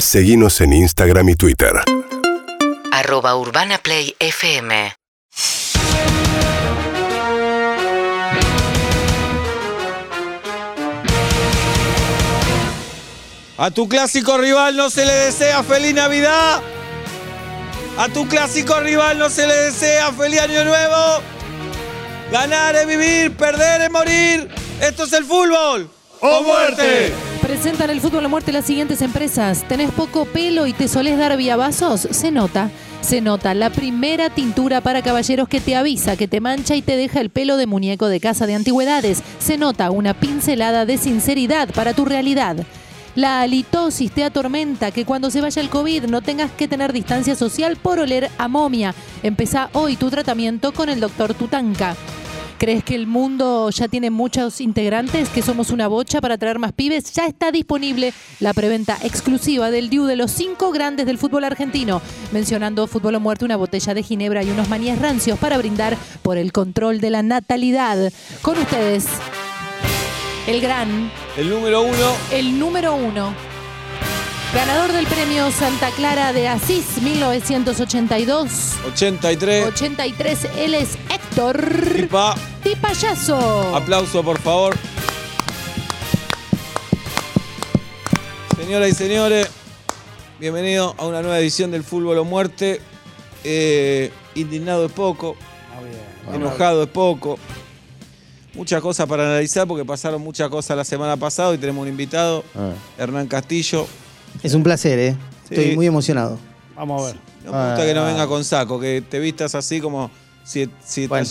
Seguimos en Instagram y Twitter. arroba Urbana Play FM. A tu clásico rival no se le desea feliz Navidad. A tu clásico rival no se le desea feliz Año Nuevo. Ganar es vivir, perder es morir. Esto es el fútbol. ¡O muerte! Presentan el fútbol a muerte las siguientes empresas. ¿Tenés poco pelo y te solés dar viabazos? Se nota. Se nota la primera tintura para caballeros que te avisa, que te mancha y te deja el pelo de muñeco de casa de antigüedades. Se nota una pincelada de sinceridad para tu realidad. La halitosis te atormenta, que cuando se vaya el COVID no tengas que tener distancia social por oler a momia. Empezá hoy tu tratamiento con el doctor Tutanka. ¿Crees que el mundo ya tiene muchos integrantes, que somos una bocha para traer más pibes? Ya está disponible la preventa exclusiva del DIU de los cinco grandes del fútbol argentino, mencionando fútbol o muerte, una botella de ginebra y unos manías rancios para brindar por el control de la natalidad. Con ustedes, el gran, El número uno. el número uno. Ganador del premio Santa Clara de Asís 1982. 83. 83, él es Héctor Pipa. Di Payaso. Aplauso, por favor. Señoras y señores, bienvenido a una nueva edición del Fútbol o Muerte. Eh, indignado es poco, enojado es poco. Muchas cosas para analizar porque pasaron muchas cosas la semana pasada y tenemos un invitado, Hernán Castillo. Es un placer, ¿eh? Estoy Sí. muy emocionado. Vamos a ver. No me gusta que no venga con saco, que te vistas así como si, si Bueno.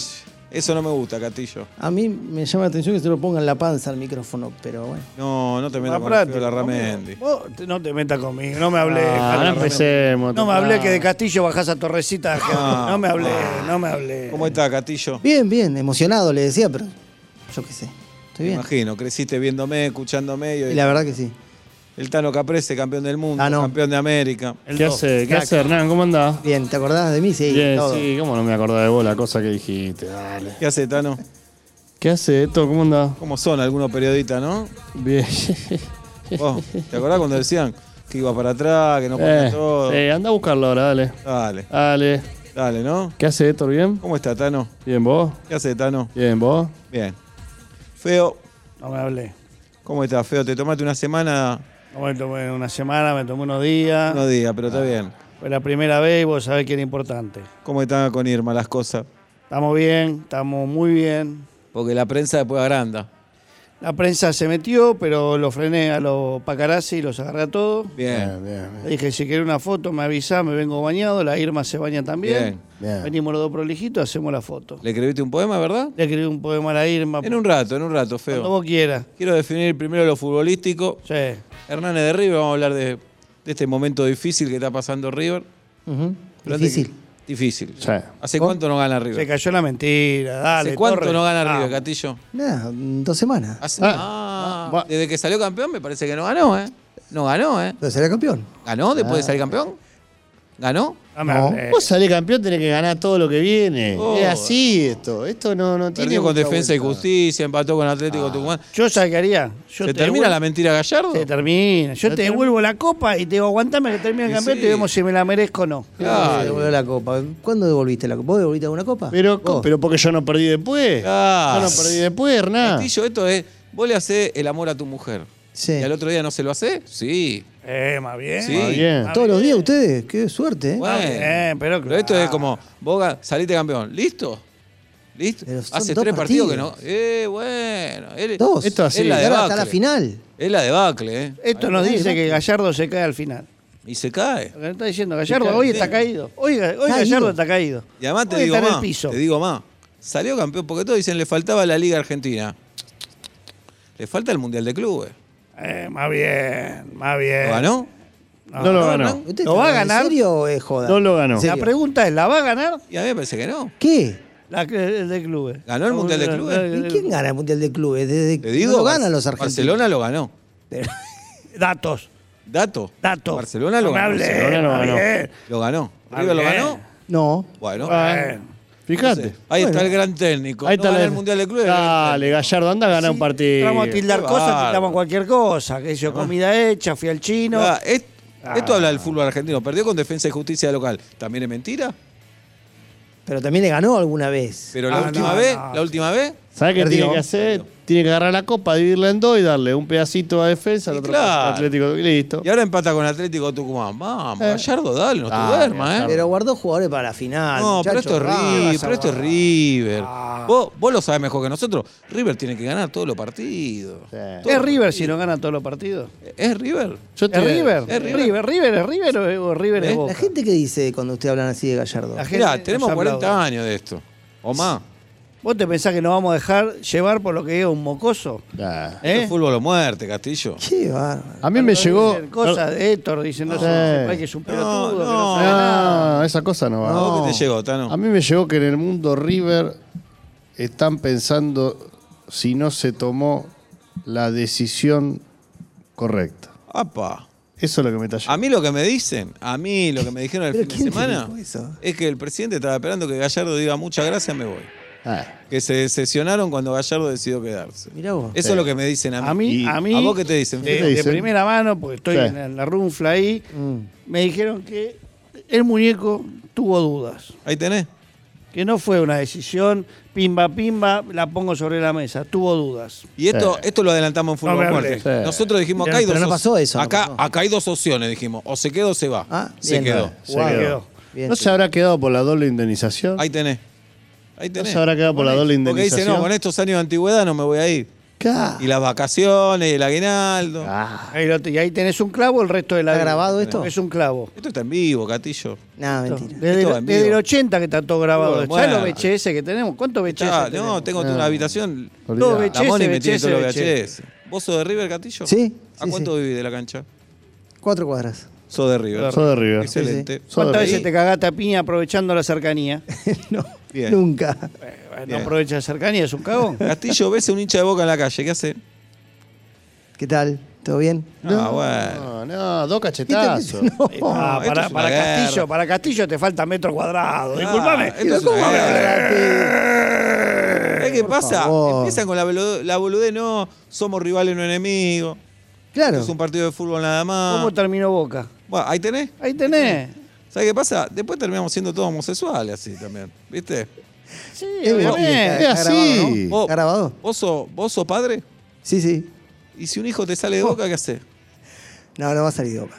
Eso no me gusta, Castillo. A mí me llama la atención que se lo pongan la panza al micrófono, pero bueno. No, no te metas con el feo. Vos te- no te metas conmigo, no me hablé. Ah, no Ramendi. empecemos. No me Ah. hablé que de Castillo bajás a Torrecita. Ah. No me hablé, no me hablé. ¿Cómo está, Castillo? Bien, bien, emocionado le decía, pero yo qué sé. Estoy Me bien. imagino, creciste viéndome, escuchándome. Y Y la verdad que sí. El Tano Caprese, campeón del mundo, Ah, no. campeón de América. ¿Qué dos. hace, ¿qué Crack. hace Hernán? ¿Cómo andás? Bien, ¿te acordás de mí? Sí, Bien, todo. sí, ¿cómo no me acordaba de vos la cosa que dijiste? Dale. ¿Qué hace, Tano? ¿Qué hace esto? ¿Cómo andás? ¿Cómo son algunos periodistas, no? Bien. Vos, ¿Te acordás cuando decían que iba para atrás, que no ponía Eh, todo? eh, anda a buscarlo ahora, dale. Dale, Dale. dale, ¿no? ¿Qué hace Héctor? ¿Bien? ¿Cómo está, Tano? ¿Bien vos? ¿Qué hace, Tano? ¿Bien vos? Bien. Feo, No me hablé. ¿cómo estás, Feo? ¿Te tomaste una semana? No me tomé una semana, me tomé unos días. No días, pero está bien. Fue la primera vez y vos sabés que era importante. ¿Cómo están con Irma las cosas? Estamos bien, estamos muy bien. Porque la prensa después agranda. La prensa se metió, pero lo frené a los pacarazzi y los agarré a todos. Bien. bien. Le dije, si querés una foto, me avisá, me vengo bañado. La Irma se baña también. Bien. Bien. Venimos los dos prolijitos, hacemos la foto. ¿Le escribiste un poema, verdad? Le escribí un poema a la Irma. En un rato, en un rato, Feo. vos quieras. Quiero definir primero lo futbolístico. Sí. Hernández de River, vamos a hablar de, de este momento difícil que está pasando River. Difícil. que- difícil. Sí. ¿Hace cuánto no gana Se River? cayó la mentira, dale. ¿Hace cuánto Torres. no gana River. Castillo? Nada, dos semanas. Hace- Ah. Ah, desde que salió campeón me parece que no ganó, ¿eh? No ganó, ¿eh? Pero será campeón. ¿Ganó después de salir campeón? ¿Ganó? No me No. Vos salís campeón, tenés que ganar todo lo que viene. Oh. Es así esto. Esto no, no tiene. Perdió con Defensa y vuelta. Justicia, empató con Atlético Tucumán. Yo haría. Yo ¿Se te termina devuelvo- la mentira Gallardo? Se termina. Yo te termina. devuelvo la copa y te digo, aguantame que termine el Sí, campeonato sí. y vemos si me la merezco o no. Claro. Devolvió la copa. ¿Cuándo devolviste la copa? ¿Vos devolviste alguna copa? Pero, ¿Vos? pero porque yo no perdí después. Claro. Yo no perdí después, Hernán. Castillo, esto es, vos le hacés el amor a tu mujer. Sí. ¿Y al otro día no se lo hace? Sí. Eh, más bien. Sí. Bien. Está Todos los días ustedes. Qué suerte, ¿eh? Bueno. bien, pero Pero esto es claro. como, vos ga- saliste campeón. ¿Listo? ¿Listo? Pero son Hace dos tres partidos, que no. Eh, bueno. él- Dos. Esto así. Es la ahora hasta debacle. la final. Es la debacle, ¿eh? Esto nos dice que Gallardo se cae al final. Y se cae. Lo que está diciendo Gallardo hoy está caído. Hoy, hoy Caído. Gallardo está caído. Y además te Hoy digo está más. piso. Te digo más. Salió campeón porque todos dicen le faltaba la Liga Argentina. Le falta el Mundial de Clubes. Eh, más bien, más bien. ¿Lo ganó? No lo ganó. ¿Usted ¿Lo va a ganar? ¿En serio o es joda? No lo ganó. La pregunta es, ¿la va a ganar? Y a mí me parece que no. ¿Qué? La el de clubes. ¿Ganó el Mundial de Clubes? ¿Y quién gana el Mundial de Clubes? Desde Te digo, no lo ganan los argentinos. Barcelona lo ganó. Pero- Datos, Dato. datos. Barcelona lo No ganó. Barcelona lo ganó. Lo ganó. ¿River lo ganó? No. Bueno. Bueno. Fíjate. Ahí está el gran técnico. Ahí No está la- el Mundial de Clubes. Dale, Gallardo, anda a ganar un partido. Vamos a tildar Qué cosas, tildamos cualquier cosa. Que yo comida hecha, fui al chino. Ah, es- Esto habla del fútbol argentino. Perdió con Defensa y Justicia local. ¿También es mentira? Pero también le ganó alguna vez. Pero la Ah, última no, vez, no. la última vez, ¿Sabes qué tiene que hacer? Tiene que agarrar la copa, dividirla en dos y darle un pedacito a defensa, Y otro claro. Atlético y listo. y ahora empata con Atlético Tucumán. Vamos, Eh. Gallardo, dale, no te Dale, duermas, ¿eh? Pero guardó jugadores para la final. No, pero esto es. Ah, River, pero esto es. River. Ah. Vos, vos lo sabés mejor que nosotros. River tiene que ganar todos los partidos. Sí. ¿Es River si no gana todos los partidos? ¿Es River? Yo te ¿Es River? ¿Es ¿Es River? River? ¿River es River o- o River es ¿Eh? Boca? La gente que dice cuando usted hablan así de Gallardo. La gente Mirá, tenemos 40 aplaude. años de esto. O más. ¿Vos te pensás que nos vamos a dejar llevar por lo que es un mocoso? Ah. Esto ¿Eh? es fútbol o muerte, Castillo. Qué bárbaro. A mí me llegó. Cosas de Héctor, dicen, no que es un pelotudo, que no no, sabe nada. No, esa cosa no va. No, ¿qué te llegó, Tano? A mí me llegó que en el mundo River están pensando si no se tomó la decisión correcta. Apa. Eso es lo que me está A mí lo que me dicen, a mí lo que me dijeron el ¿Pero fin de semana es que el presidente estaba esperando que Gallardo diga muchas gracias, me voy. Ah, Que se decepcionaron cuando Gallardo decidió quedarse. Mirá vos. Eso Sí. es lo que me dicen a mí. A mí, Y- a mí, ¿A vos qué te dicen? de, ¿Qué te de dicen? primera mano, porque estoy Sí. en, la runfla ahí, Mm. me dijeron que el muñeco tuvo dudas. Ahí tenés. Que no fue una decisión pimba pimba, la pongo sobre la mesa, tuvo dudas. Y esto, Sí. esto lo adelantamos en Fútbol. Sí. Nosotros dijimos, acá hay dos pero no pasó eso, no Acá, pasó. acá hay dos opciones, dijimos. O se queda o se va. Ah, se bien. quedó. se Jugado. quedó. Bien. ¿No se habrá quedado por la doble indemnización? Ahí tenés. Ahí ¿No tenés. se habrá quedado por la doble Porque indemnización? dice, no, con estos años de antigüedad no me voy a ir. Ca- Y las vacaciones, y el aguinaldo. Ah, Ahí, lo te- y ahí tenés un clavo el resto de la ¿Está vida. grabado esto? Es un clavo. Esto está en vivo, Catillo. No, mentira. Desde, Esto va en vivo. desde el 80 que está todo grabado. Bueno, ¿Sabes los bueno. VHS que tenemos? ¿Cuántos VHS Ya, no, tenemos? tengo una habitación. Olvidá. Todo La VHS, Moni me tiene VHS, todos los VHS. VHS. ¿Vos sos de River, Catillo? Sí, ¿A sí, cuánto sí. vivís de la cancha? Cuatro cuadras. Sos de River. Sos de River. Excelente. ¿Cuántas veces te cagaste a piña aprovechando la cercanía? no, Bien. nunca. Eh, Bien. no aprovecha la cercanía, es un cagón. Castillo, ves a un hincha de boca en la calle. ¿Qué hace? ¿Qué tal? ¿Todo bien? Ah, bueno. No, no, dos cachetazos. No. Ah, esto para, es una para guerra. Castillo, para Castillo te falta metro cuadrado. Ah, Disculpame. esto es una Cállate. ¿Sabés qué Por pasa? favor. Empiezan con la boludez, no, somos rivales, no enemigos. Claro. Es un partido de fútbol nada más. ¿Cómo terminó Boca? Bueno, ahí tenés. Ahí tenés. ¿Sabes qué pasa? Después terminamos siendo todos homosexuales así también. ¿Viste? Sí, Es obviamente. Es está así. grabado, ¿no? Vos, ¿Está grabado? vos sos, vos sos padre Sí, sí. y si un hijo te sale de boca, ¿qué haces? No, no va a salir de boca.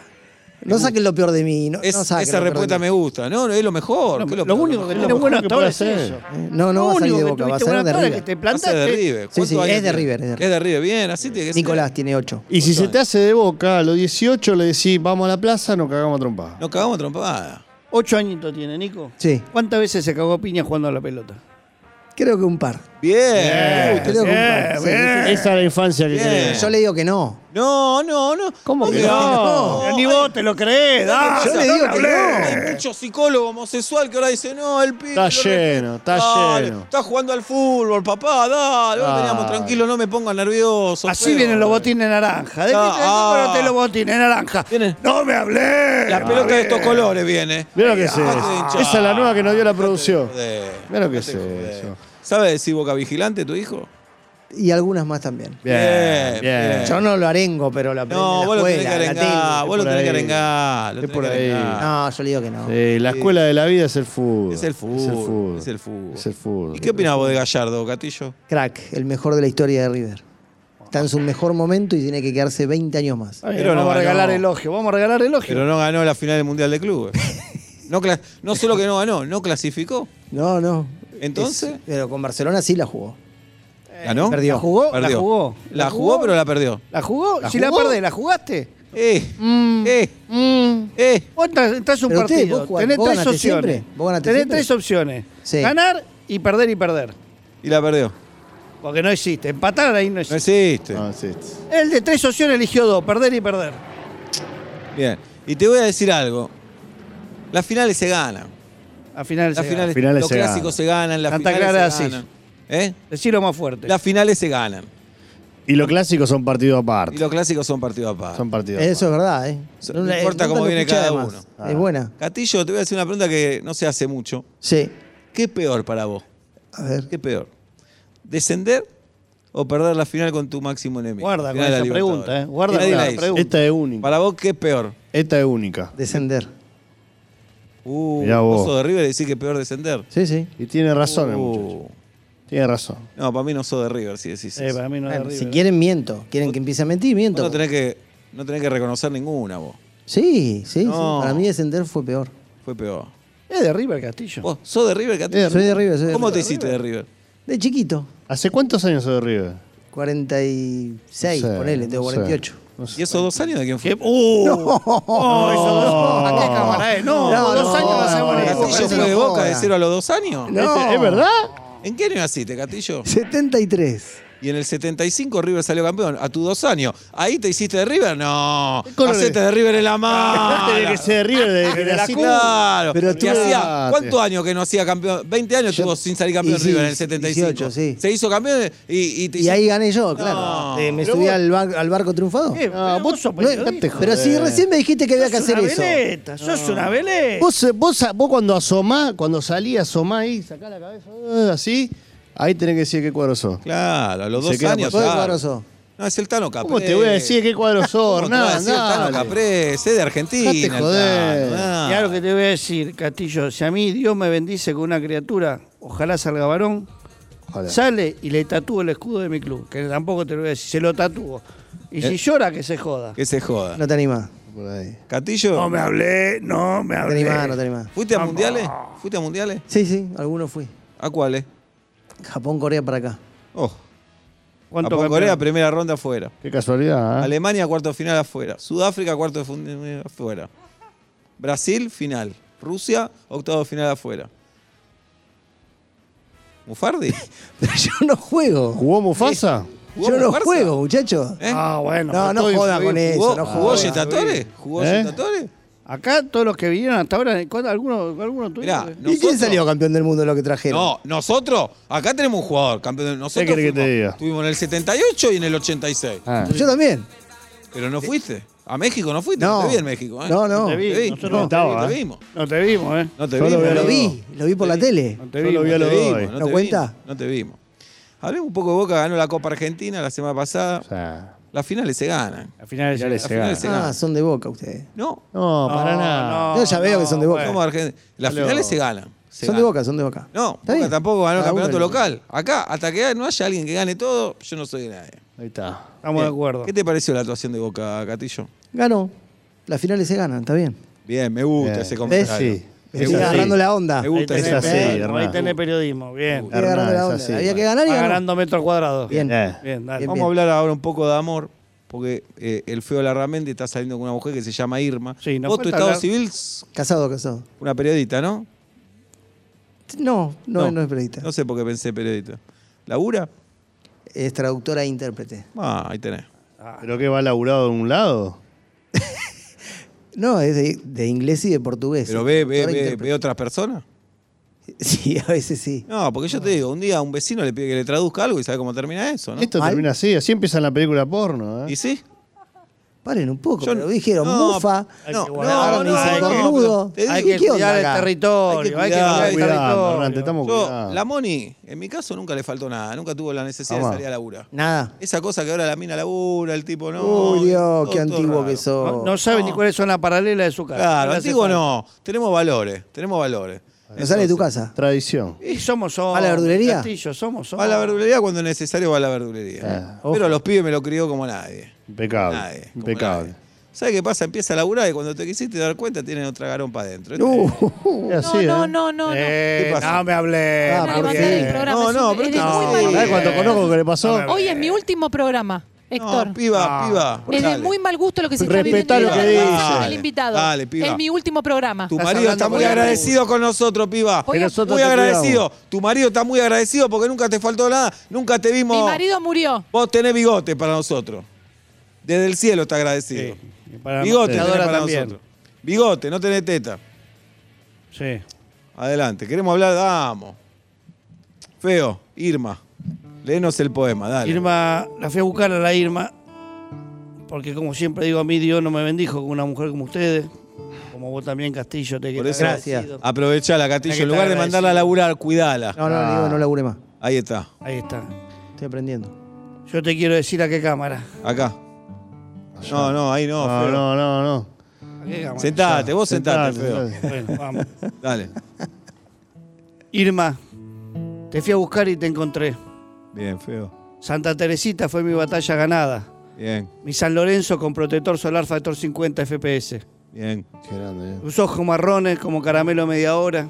No saquen lo peor de mí. No, Es- no saquen esa respuesta me gusta. No, no, es lo mejor. No, ¿qué es lo, único que Es lo tiene mejor. bueno que hasta ahora puede es hacer. eso. Eh, No, no Lo va a salir de boca, va a ser de River. te de. River. Sí, ¿Cuántos sí, es de? River, es de Es de River, bien, así tiene que ser. Nicolás tiene ocho. Y si se te hace de boca, a los 18 le decís, vamos a la plaza, nos cagamos a trompada. Nos cagamos a trompada. Ocho añitos tiene, Nico. Sí, ¿Cuántas veces se cagó piña jugando a la pelota? creo que un par. Bien. Que Sí, sí, Esa es la infancia que sí. Yo le digo que no. No, no, no. ¿Cómo que no? Ni vos te lo crees. dale, Yo le digo que no. Hay mucho psicólogo homosexual que ahora dice, no, el pibe. Está lo lleno, está Dale, lleno. Está jugando al fútbol, papá, dale. Dale. veníamos tranquilos, no me pongan nervioso. Así feo. vienen los botines naranja. ¿De Ah, te ah. los botines naranja? Viene. No me hablé. La pelota de estos colores viene. Mira lo que es Ah, eso. Esa es la nueva que nos dio la producción. Mira lo que es eso. ¿Sabe decir boca vigilante tu hijo? Y algunas más también. Bien, bien. Yo no lo arengo, pero aprendo No, vos la lo tenés que la arengar. Vos lo tenés que arengar. lo Es por ahí. No, yo le digo que no. Sí, la escuela de la vida es el fútbol. Es el fútbol. Es el fútbol. Es el fútbol. Es el fútbol. ¿Y qué opinás vos de Gallardo, Catillo? Crack, el mejor de la historia de River. Está en su mejor momento y tiene que quedarse 20 años más. No vamos a regalar elogio. Vamos a regalar elogio. Pero no ganó la final del Mundial de Clubes. No solo que no ganó, no clasificó. No, no. Entonces, Es- pero con Barcelona sí la jugó. ¿ganó? perdió. ¿La jugó? Perdió. ¿La jugó? La jugó, pero la perdió. ¿La jugó? ¿La si la perdés, ¿la jugaste? Eh, Mm. eh, eh. Vos entras, un Pero usted, partido, vos jugás- tenés vos tres opciones. siempre, vos ganaste tenés siempre. tres opciones. Sí. Ganar y perder y perder. Y la perdió. Porque no existe. Empatar ahí no No existe. existe. No, sí. El de tres opciones eligió dos, perder y perder. Bien. Y te voy a decir algo. Las finales se ganan. Al final Las se finales, gana. finales los se clásicos ganan. se ganan, las Santa finales Clara se así. ganan. ¿Eh? Decilo más fuerte. Las finales se ganan. Y los clásicos son partidos Y aparte. los clásicos son partidos aparte. Son partidos Eso es verdad, ¿eh? So- no importa cómo lo viene escuché cada además. uno. Es buena. Catillo, te voy a hacer una pregunta que no se hace mucho. Sí. ¿Qué es peor para vos? A ver. ¿Qué es peor? ¿Descender o perder la final con tu máximo enemigo? Guarda Final con de la esa Libertadores. pregunta, ¿eh? Guarda Nadie con la hizo. pregunta. Esta es única. Para vos, ¿qué es peor? Esta es única. Descender. Uh, Mirá vos. sos de River y decís que es peor descender. Sí, sí. Y tiene razón el Uh. muchacho. Tiene razón. No, para mí no sos de River si decís Eh, eso. para mí no es Bueno, de si River. quieren, miento. Quieren que empiece a mentir, Vos miento. no tenés que, no tenés que reconocer ninguna vos. Sí, sí, No. sí. Para mí descender fue peor. Fue peor. Es de River Castillo. ¿Vos sos de River, Catillo? Soy de River, soy de ¿Cómo te River. hiciste de River? De chiquito. ¿Hace cuántos años sos de River? 46, No sé, ponele, tengo no sé. 48. No sé. ¿Y esos dos años de quién fue? ¿Qué? ¡Uh! No, eso dos- ¿A qué cámara es? No, No, dos no, años no, hacemos no, eso. no, ¿Castillo fue de no Boca de cero a los dos años? No. ¿Es verdad? ¿En qué año naciste, Castillo? 73. Y en el 75 River salió campeón. A tus dos años. ¿Ahí te hiciste de River? No. Hacete de River en la mano. Que ser de River desde que De la. Claro. Pero Que tú- hacía, ¿Cuántos años que no hacía campeón? 20 años Yo- tuvo sin salir campeón sí, River en el 75. 18, sí. Se hizo campeón y, y te Y hizo- ahí gané yo, No. claro. Eh, me Pero subí vos- al, bar- al barco triunfado. Eh, No, vos sos No, pero si recién me dijiste que había que Sos hacer una eso. veleta, sos una veleta. Vos, vos, vos cuando asomás, cuando salís, asomás ahí, sacás la cabeza, eh, así, ahí tenés que decir qué cuadro sos. Claro, a los dos queda años. ¿Vos de claro. cuadro sos? No, es el Tano Caprés. ¿Cómo te voy a decir qué cuadro sos, ¿Cómo te voy a Hernán? decir el Tano Dale. Caprés? Es de Argentina. El joder. Tano. Mirá lo que te voy a decir, Castillo. Si a mí Dios me bendice con una criatura, ojalá salga varón, Ojalá. sale y le tatúo el escudo de mi club. Que tampoco te lo voy a decir, se lo tatúo. Y Eh. si llora, que se joda. Que se joda. No te animás. Por ahí. Catillo, No me hablé, no me No te hablé. animás, no te animás. ¿fuiste a Vamos. mundiales? ¿Fuiste a mundiales? Sí, sí, algunos fui. ¿A cuáles? Japón, Corea para acá. Oh, ¿Cuánto Japón? Corea, primera ronda afuera. Qué casualidad, ¿eh? Alemania, cuarto de final afuera. Sudáfrica, cuarto de final afuera. Brasil, final. Rusia, octavo de final afuera. ¿Mufardi? Pero yo no juego. ¿Jugó Mufasa? ¿Jugó Yo no juego, muchachos. ¿Eh? Ah, bueno. No, no todo joda influye. con eso, ¿Jugó, no jugó. Yetatore? ¿Jugó ¿Eh? Yetatore? Acá todos los que vinieron hasta ahora, ¿cuánto- ¿alguno, alguno Mirá, tuvieron? ¿Y quién nosotros- salió campeón del mundo de lo que trajeron? No, nosotros, acá tenemos un jugador, campeón. Nosotros ¿Qué querés que te diga? Estuvimos en el 78 y en el 86. Ah. Yo también. Pero no fuiste. A México no fuiste. No. No te vi en México. ¿eh? No, no. te vi, Te vi. nosotros No, no estaba, te ¿eh? vimos. No te vimos, ¿eh? No te Solo vimos. vi a Lo vi, lo vi por la tele. No te Solo vimos. vi a No los te dos no ¿No te cuenta? vimos, No te vimos. Hablemos un poco de Boca, ganó la Copa Argentina la semana pasada. O sea, Las finales se ganan. Al final Finales Las se finales ganan. se Ah, ganan. son de boca ustedes. No, no, para No, nada. no, Yo ya veo que son de Boca. bueno. somos. Las finales se ganan. se Son de ganan. boca, son de boca. No, Está Boca bien. tampoco ganó el Cada uno campeonato local. Acá, hasta que no haya alguien que gane todo, yo no soy de nadie. Ahí está. Estamos de acuerdo. ¿Qué te pareció la actuación de Boca, Catillo? Ganó. Las finales se ganan, está bien. Bien, me gusta Bien. ese comentario. Sí. Es agarrando la onda. Me gusta Ahí tenés así, periodismo, Hernán. ahí tenés periodismo. Bien. Agarrando la es onda. así, Había que ganar y Va ganó. ganando metros cuadrados. Bien. Eh. Bien, dale. Bien. Vamos a hablar ahora un poco de amor, porque eh, el feo Larramendi está saliendo con una mujer que se llama Irma. Sí, nos Vos tu falta estado hablar- civil, Casado, casado. una periodista, ¿no? No, no, no, es periodista. No sé por qué pensé periodista. ¿Labura? Es traductora e intérprete. Ah, ahí tenés. ¿Pero qué va laburado de un lado? No, es de, de inglés y de portugués. ¿Pero ve, ve, ve, ve otras personas? Sí, a veces sí. No, porque yo te digo, un día a un vecino le pide que le traduzca algo y sabe cómo termina eso, ¿no? Esto termina así, así empieza en la película porno. ¿eh? ¿Y sí? Paren un poco, Yo- pero dijeron no, mufa. No, que no, guardar. ahora no, me no, cornudo. pero te Hay digo, que ¿qué onda cuidar el acá? territorio. Hay que Hay que cuidar, el territorio. Hernán, te estamos yo, cuidando. la Moni, en mi caso nunca le faltó nada, nunca tuvo la necesidad de salir a laburar. Nada. Esa cosa que ahora la mina labura, el tipo no. Uy, Dios, todo- qué todo antiguo raro. que sos. No, no sabe ni cuáles son las paralelas de su casa. Claro, antiguo no. Tenemos valores, tenemos valores. No sale de tu casa. Tradición. Y somos, somos. ¿Va a la verdulería? Castillo, somos, somos. Va a la verdulería cuando es necesario, va a la verdulería. Ah, ojo. Pero los pibes me lo crió como nadie. Impecable. Nadie. como impecable. nadie. ¿Sabes qué pasa? Empieza a laburar y cuando te quisiste dar cuenta tienen otra garompa adentro. Uh, Es así, no, ¿eh? no, no, no. Eh, no me hablé. Ah, Van a ¿por qué? programa. No, Es no, un- pero es esto- muy no, mal ¿Sabes gusto. cuánto conozco que le pasó? No, Hoy es mi último programa, Héctor. No, piba, No. piba. es de dale. muy mal gusto lo que se está Respetá viviendo. lo que Dale, dice. al invitado. Dale, piba. Es mi último programa. Tu Estás marido hablando está muy con agradecido con nosotros, piba. Nosotros Muy te agradecido. Tu marido está muy agradecido porque nunca te faltó nada. Nunca te vimos. Mi marido murió. Vos tenés bigote para nosotros. Desde el cielo está agradecido. Sí, y para Bigote tenés para también. nosotros. Bigote, no tenés teta. Sí. Adelante. Queremos hablar, vamos. Feo, Irma. Léenos el poema, dale. Irma, la fui a buscar a la Irma, porque como siempre digo, a mí Dios no me bendijo con una mujer como ustedes, como vos también, Castillo, te Por quiero eso- Gracias. Aprovechala, que En lugar de mandarla a laburar, cuidala. No, no, digo, no labure más. Ahí está. Ahí está. Estoy aprendiendo. Yo te quiero decir a qué cámara. Acá. No, no, ahí no. No, feo. no, no, no. ¿A ¿Qué vamos? Sentate, vos sentate, Sentate, feo. Bueno, vamos. Dale. Irma, te fui a buscar y te encontré. Bien, feo. Santa Teresita fue mi batalla ganada. Bien, Mi San Lorenzo con protector solar factor 50 FPS. bien. Qué grande, eh. Tus ojos marrones como caramelo media hora.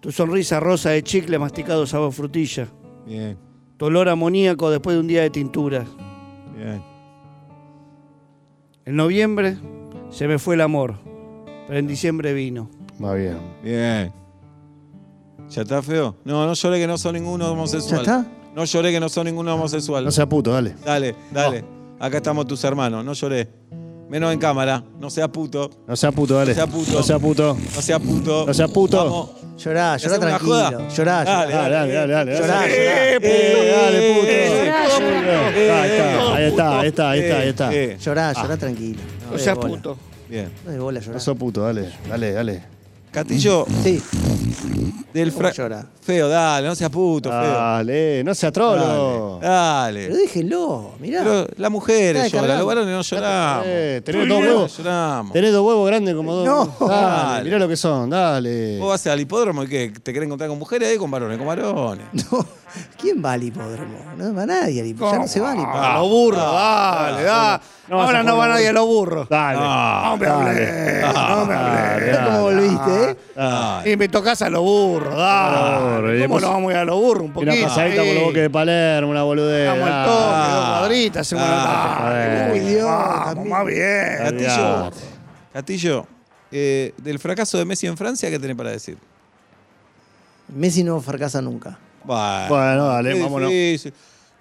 Tu sonrisa rosa de chicle masticado sabor frutilla. Bien, Tu olor amoníaco después de un día de tinturas. bien. En noviembre se me fue el amor, pero en diciembre vino. Va bien. Bien. ¿Ya está feo? No, no lloré que no son ninguno ¿Ya homosexual. está? No lloré que no son ninguno homosexual. No sea puto, dale. Dale, dale. Acá estamos tus hermanos, no lloré. Menos en cámara, no seas puto, No sea puto, dale. No sea puto. No sea puto. no seas puto. No seas puto. Vamos. Llorá, ¿Le llorá tranquilo. Llorá, Dale, llorá. Dale, dale, dale. dale. Llorá, llorá. eh, dale, puto. Llorá, llorá. Ahí está, ahí está, ahí está, ahí está. Eh, eh. Llorá, llorá tranquilo. No bola. puto. Bien. No de bola, llorá. No sos puto, dale, dale, dale. Castillo, Sí, del ¿cómo fra... llora? Feo, dale, no seas puto, feo. Dale, no sea trolo. Dale. Pero déjenlo, mirá. Pero las mujeres Está lloran, los varones no lloramos. Eh, tenés dos huevos. lloramos. Tenés dos huevos grandes como dos. No. Dale, Dale. mirá lo que son, dale. Vos vas al hipódromo y qué, te quieren encontrar con mujeres ahí con varones, con varones. No, ¿Quién va al hipódromo? No va nadie al hipódromo. Ya no se va al A hipódromo. los burros, dale, dale. No vas a Ahora no va nadie a los burros. Dale. No me hablé, no me hablé. Cómo volviste, ¿eh? Dale. Y me tocas a los burros, dale. Burro, y ¿Cómo no vamos a ir a los burros? Un Y poquito. Una pasadita por los boques de Palermo, una boludez. Damos el dale. toque, dos Ah. cuadritas, hacemos Ah. una... Dale, Uy, Dios, Vamos, también. más bien. Castillo, eh, del fracaso de Messi en Francia, ¿qué tenés para decir? Messi no fracasa nunca. Bueno, Bueno, dale, vámonos.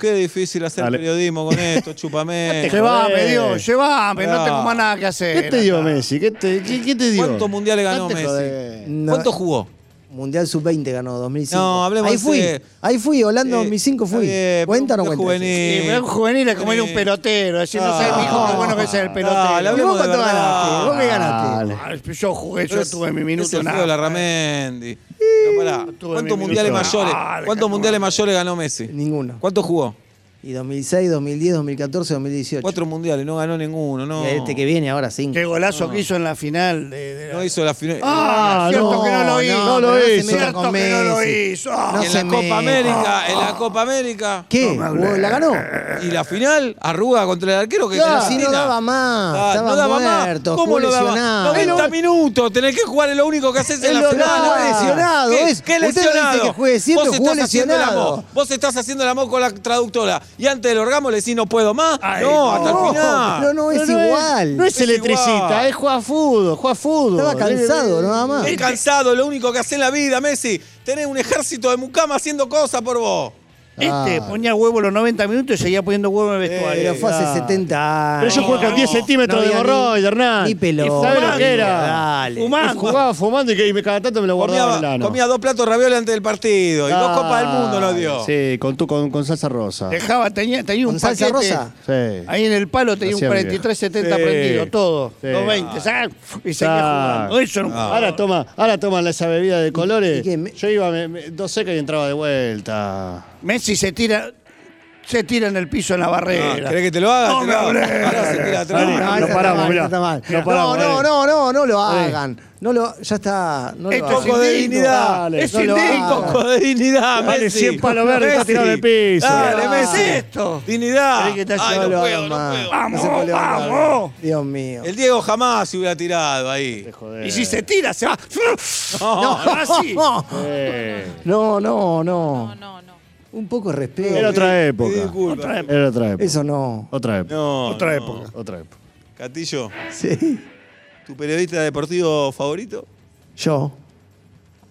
Qué difícil hacer Dale. periodismo con esto, chúpame. Llevame, joder. Dios, llevame, no Ah. tengo más nada que hacer. ¿Qué te dio Messi? ¿Qué te, qué, qué te dio? ¿Cuántos mundiales ganó Messi? No, ¿Cuánto jugó? Mundial Sub-20 ganó 2005. No, hablemos Ahí fui, ahí fui, Holanda Eh, 2005 fui. está bien, ¿Cuenta o no cuenta? juvenil. Sí, un juvenil es como ir un pelotero, decir, no sé, mi hijo, qué bueno que sea el pelotero. Dale, ¿Y vos cuánto verdad. ganaste? ¿Vos qué ganaste? Dale. Yo jugué, yo tuve mi es minuto nada. la Ramendi. No, pará. ¿Cuántos mundiales mayores? ¿Cuántos mundiales no. mayores ganó Messi? Ninguno. ¿Cuántos jugó? Y 2006, 2010, 2014, 2018. Cuatro mundiales, no ganó ninguno, no. Y este que viene ahora, cinco. Qué golazo que hizo en la final. De, de- No hizo la final. Ah, Ah, cierto no, que no lo hizo. no, No lo hizo. Cierto con que no lo hizo. Ah, No en la Copa. América, en la Copa América. ¿Qué? ¿La ganó? Y la final, Arruga contra el arquero que Claro, si no daba más, Ah, estaba no daba muerto, más. ¿Cómo no daba? lesionado. 90 minutos, tenés que jugar, es lo único que haces en la lo- final. no, lesionado, ¿Qué. ¿Qué Usted dice lesionado? que juegue siempre, jugó lesionado. Vos estás haciendo el amor con la traductora. Y antes del orgasmo le decís no puedo más. Ay, no, no. hasta el final. No, no, es No, no igual. No es Es electricista, igual. es juega fútbol, juega fútbol. Estaba cansado, nada más. Estás cansado, lo único que haces en la vida, Messi. Tenés un ejército de mucama haciendo cosas por vos. Este Ah. ponía huevo los 90 minutos y seguía poniendo huevo en el vestuario. Pero fue hace Ah. 70 Pero años. yo jugué con 10 centímetros No de ni- Hernán. Ni pelota. ¿Sabés lo que era? Dale. Fumando. Jugaba fumando y, que, y me cada tanto me lo guardaba en el Comía, ano. comía dos platos de ravioles antes del partido. Y dos copas del mundo nos dio. Sí, con, tu, con, con salsa rosa. Dejaba, tenía, tenía un ¿Con salsa rosa? Sí. Ahí en el palo tenía un Hacía mi 43-70 Sí. prendido, todo. Sí. 220, ¿sabes? Y seguía Ah. jugando. Eso no Ahora toma, ahora toman esa bebida de colores. Me- Yo iba me, me- dos secas y entraba de vuelta. Messi se tira, se tira en el piso en la barrera. ¿Querés que te lo haga? No lo. Dale. No, No paramos, mirá. No paramos, no, no, dale. no, lo Dale. hagan. No lo, ya está. No lo Esto hagan. poco de dignidad. Dale. Es No lo indigno. hagan. Un poco de dignidad, Dale, Messi. 100 palos verdes, está tirado en el piso. Dale, ¿Qué Messi. es esto? Dignidad. ¿Querés que te Ay, no lo puedo, no puedo. Vamos, vamos. Dios mío. El Diego jamás se hubiera tirado ahí. Y si se tira, se va. No. Eh, No, no, no. No, no, no. Un poco de respeto. Era otra Pedí época. disculpas. Otra época. Era otra época. Eso no. Otra época. No, Otra no. época. Otra época. Catillo, Sí. ¿tu periodista deportivo favorito? Yo.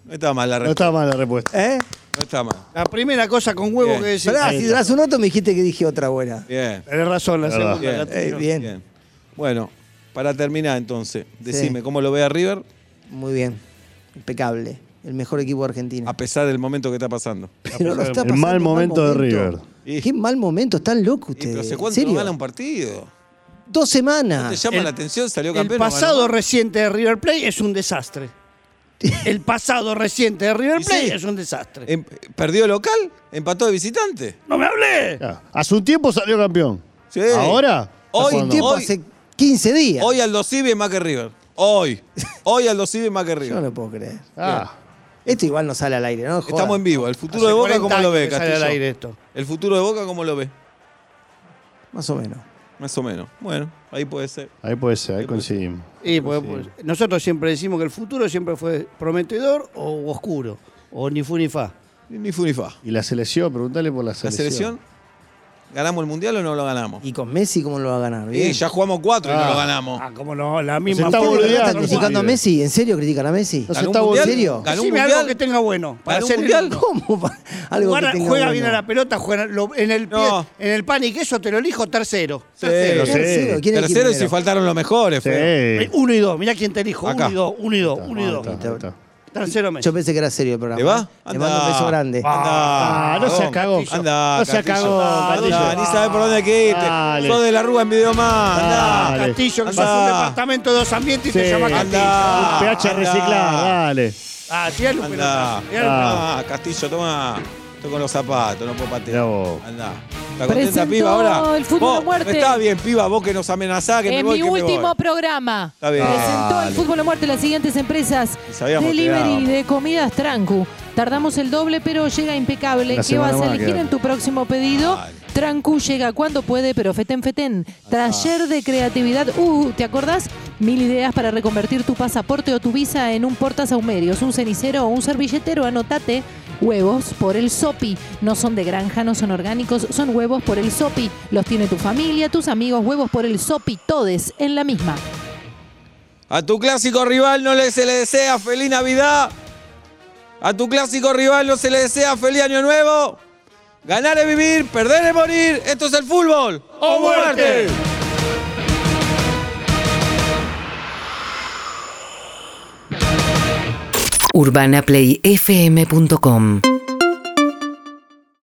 No está mal la No respuesta. está mal la respuesta. ¿Eh? No está mal. La primera cosa con huevo Bien. que decís. Pará, si hace un rato me dijiste que dije otra buena. Bien. Tenés razón, la Verdad. segunda. Bien. Eh, bien. Bien. Bueno, para terminar entonces, decime cómo lo ve a River Muy bien. Impecable. El mejor equipo de Argentina. a pesar del momento que está pasando. Pero lo está El pasando mal un momento de River. Y- Qué mal momento, están locos ustedes. pero ¿hace ¿En cuánto no serio? gana un partido? Dos ¿Te semanas. llama El- la atención? Salió El campeón. ganó pasado reciente de River Plate es un desastre. El pasado reciente de River Plate sí. es un desastre. Em- ¿Perdió local? ¿Empató de visitante? ¡No me hablé! Ya, Hace un tiempo salió campeón. Sí. Ahora. Hoy, tiempo hoy, hace 15 días. Hoy Aldo Civi es más que River. Hoy. Hoy Aldo Civi es más que Yo River. no lo puedo creer. Ah, Esto igual no sale al aire, ¿no? Joda. Estamos en vivo. El futuro Hace de Boca, 40 ¿cómo lo ve, que sale al aire esto. El futuro de Boca, ¿cómo lo ve? Más o menos. Más o menos. Bueno, ahí puede ser. ahí puede ser, ahí coincidimos. Y pues, pues, nosotros siempre decimos que el futuro siempre fue prometedor o oscuro, o ni fu ni fa. Ni ni fu ni fa. Y la selección, preguntale por la ¿La selección. selección? ¿Ganamos el mundial o no lo ganamos? ¿Y con Messi cómo lo va a ganar? Sí, Bien. ya jugamos cuatro y no Ah. lo ganamos. Ah, cómo no, la misma está ¿En serio? boludeando, ¿Están criticando a. Messi? ¿En serio critican a Messi? No se ¿Ganó un está mundial? ¿En serio? ¿Ganó un Decime mundial? algo que tenga bueno. Para ¿Ganó un hacer el mundial? ¿Cómo? Algo Jugar- que tenga juega bueno. bien a la pelota, juega lo- en el pie, No. en el pan y queso te lo elijo tercero. Sí. Tercero. Sé. Tercero, ¿quién es el Tercero y si primero? faltaron los mejores. feo. Sí. Uno y dos, mirá quién te elijo. Acá. Uno y dos, uno y dos, uno y dos. está, ahí está. Tercero mes. Yo pensé que era serio el programa. ¿Te va? Le mando un beso grande. Anda. Ah, no se cagó. Anda, No se cagó, Anda, Castillo. ni sabe por dónde. Dale. Sos de la Rúa en Videomás. Anda. Dale. Castillo, que sos un departamento de dos ambientes y te Sí. llama Castillo. Anda. PH anda. reciclar, dale. Ah, tirale un pelotazo. Ah, Castillo, toma. Estoy con los zapatos, no puedo Mirá patear. vos. Anda. ¿Está contenta, Presentó piba, ahora? el fútbol Vos, muerte. Está bien, piba, vos que nos amenazás, que me En voy, mi que me último voy. programa Está bien. presentó Dale. el fútbol a muerte las siguientes empresas. Y sabíamos que Delivery de comidas Trancu. Tardamos el doble, pero llega impecable. La ¿Qué vas a más elegir en tu próximo pedido? Dale. Trancu llega cuando puede, pero feten feten. Taller de creatividad. Uh, ¿te acordás? Mil ideas para reconvertir tu pasaporte o tu visa en un portasahumerios, un cenicero o un servilletero. Anotate. Huevos por el Sopi. No son de granja, no son orgánicos, son huevos por el Sopi. Los tiene tu familia, tus amigos, huevos por el Sopi, todes en la misma. A tu clásico rival no le, se le desea feliz Navidad. A tu clásico rival no se le desea feliz Año Nuevo. Ganar es vivir, perder es morir. Esto es el fútbol. ¡O muerte! UrbanaPlayFM.com